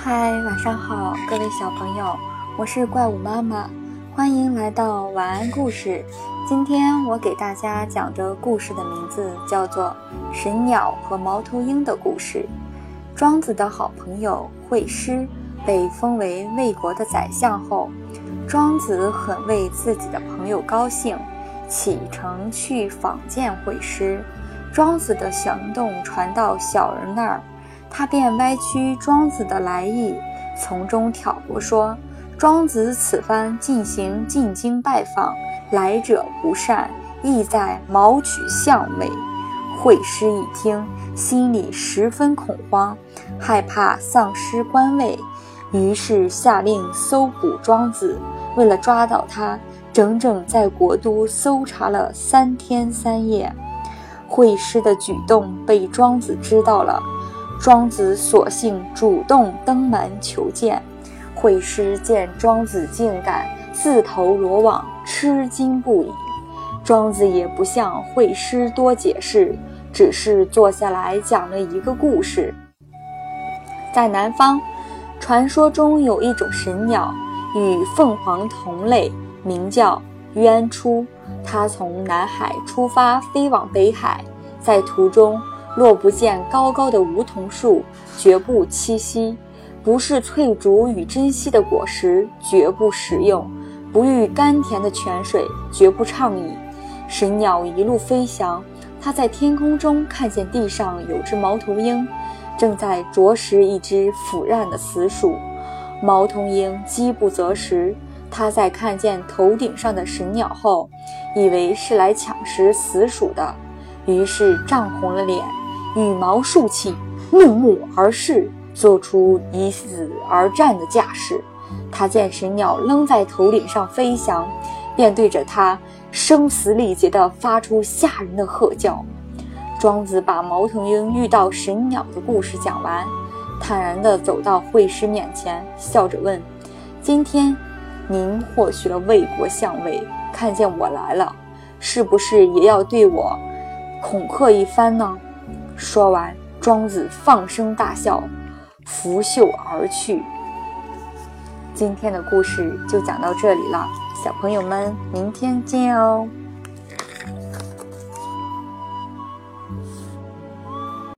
嗨，晚上好，各位小朋友，我是怪物妈妈，欢迎来到晚安故事。今天我给大家讲的故事的名字叫做《神鸟和猫头鹰的故事》。庄子的好朋友惠施被封为魏国的宰相后，庄子很为自己的朋友高兴，启程去访见惠施。庄子的行动传到小人那儿。他便歪曲庄子的来意，从中挑拨说：“庄子此番进行进京拜访，来者不善，意在谋取相位。”惠施一听，心里十分恐慌，害怕丧失官位，于是下令搜捕庄子。为了抓到他，整整在国都搜查了三天三夜。惠施的举动被庄子知道了。庄子索性主动登门求见，惠施见庄子竟敢自投罗网，吃惊不已。庄子也不向惠施多解释，只是坐下来讲了一个故事。在南方，传说中有一种神鸟，与凤凰同类，名叫鸢出。它从南海出发，飞往北海，在途中。若不见高高的梧桐树，绝不栖息；不是翠竹与珍稀的果实，绝不食用；不遇甘甜的泉水，绝不畅饮。神鸟一路飞翔，它在天空中看见地上有只猫头鹰，正在啄食一只腐烂的死鼠。猫头鹰饥不择食，它在看见头顶上的神鸟后，以为是来抢食死鼠的，于是涨红了脸。羽毛竖起，怒目而视，做出以死而战的架势。他见神鸟仍在头顶上飞翔，便对着它声嘶力竭地发出吓人的喝叫。庄子把猫头鹰遇到神鸟的故事讲完，坦然地走到惠施面前，笑着问：“今天您获取了魏国相位，看见我来了，是不是也要对我恐吓一番呢？”说完，庄子放声大笑，拂袖而去。今天的故事就讲到这里了，小朋友们，明天见哦。